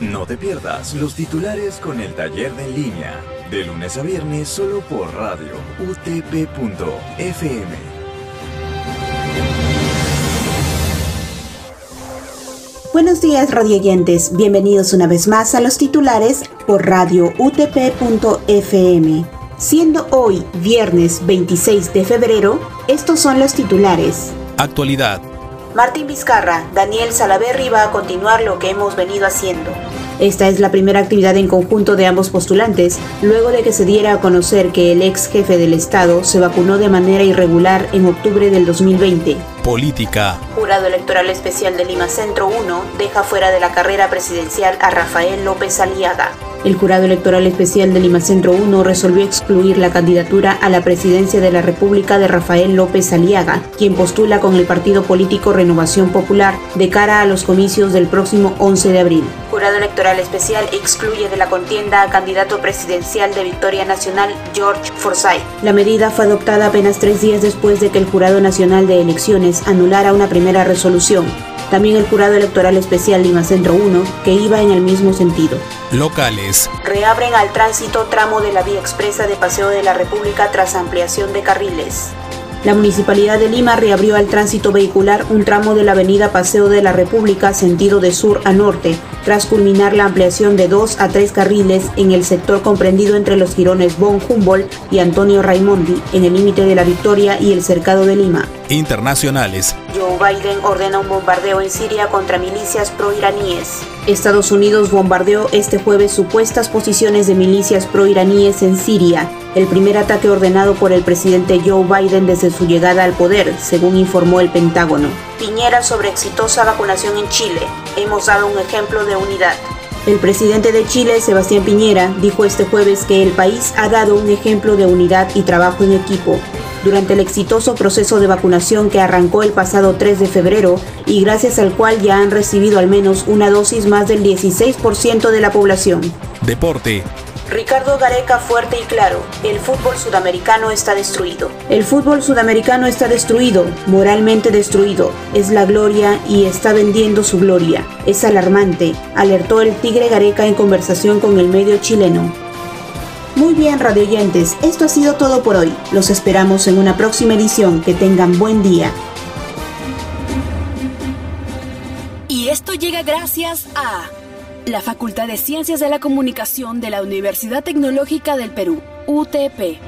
No te pierdas los titulares con el taller de en línea, de lunes a viernes solo por radio utp.fm. Buenos días radioyentes, bienvenidos una vez más a los titulares por radio utp.fm. Siendo hoy viernes 26 de febrero, estos son los titulares. Actualidad. Martín Vizcarra, Daniel Salaverri va a continuar lo que hemos venido haciendo. Esta es la primera actividad en conjunto de ambos postulantes, luego de que se diera a conocer que el ex jefe del Estado se vacunó de manera irregular en octubre del 2020. Política. Jurado Electoral Especial de Lima Centro 1 deja fuera de la carrera presidencial a Rafael López Aliaga. El Jurado Electoral Especial de Lima Centro 1 resolvió excluir la candidatura a la presidencia de la República de Rafael López Aliaga, quien postula con el partido político Renovación Popular de cara a los comicios del próximo 11 de abril. Jurado Electoral Especial excluye de la contienda a candidato presidencial de Victoria Nacional George Forsyth. La medida fue adoptada apenas tres días después de que el Jurado Nacional de Elecciones anulara una primera resolución. También el Jurado Electoral Especial Lima Centro 1, que iba en el mismo sentido. Locales. Reabren al tránsito tramo de la vía expresa de Paseo de la República tras ampliación de carriles. La Municipalidad de Lima reabrió al tránsito vehicular un tramo de la avenida Paseo de la República sentido de sur a norte, tras culminar la ampliación de dos a tres carriles en el sector comprendido entre los girones Bon Humboldt y Antonio Raimondi, en el límite de la Victoria y el Cercado de Lima. Internacionales. Joe Biden ordena un bombardeo en Siria contra milicias pro-iraníes. Estados Unidos bombardeó este jueves supuestas posiciones de milicias pro-iraníes en Siria, el primer ataque ordenado por el presidente Joe Biden desde su llegada al poder, según informó el Pentágono. Piñera sobre exitosa vacunación en Chile. Hemos dado un ejemplo de unidad. El presidente de Chile, Sebastián Piñera, dijo este jueves que el país ha dado un ejemplo de unidad y trabajo en equipo durante el exitoso proceso de vacunación que arrancó el pasado 3 de febrero y gracias al cual ya han recibido al menos una dosis más del 16% de la población. Deporte. Ricardo Gareca fuerte y claro, el fútbol sudamericano está destruido. El fútbol sudamericano está destruido, moralmente destruido. Es la gloria y está vendiendo su gloria. Es alarmante, alertó el Tigre Gareca en conversación con el medio chileno. Muy bien, radioyentes, esto ha sido todo por hoy. Los esperamos en una próxima edición. Que tengan buen día. Y esto llega gracias a la Facultad de Ciencias de la Comunicación de la Universidad Tecnológica del Perú, UTP.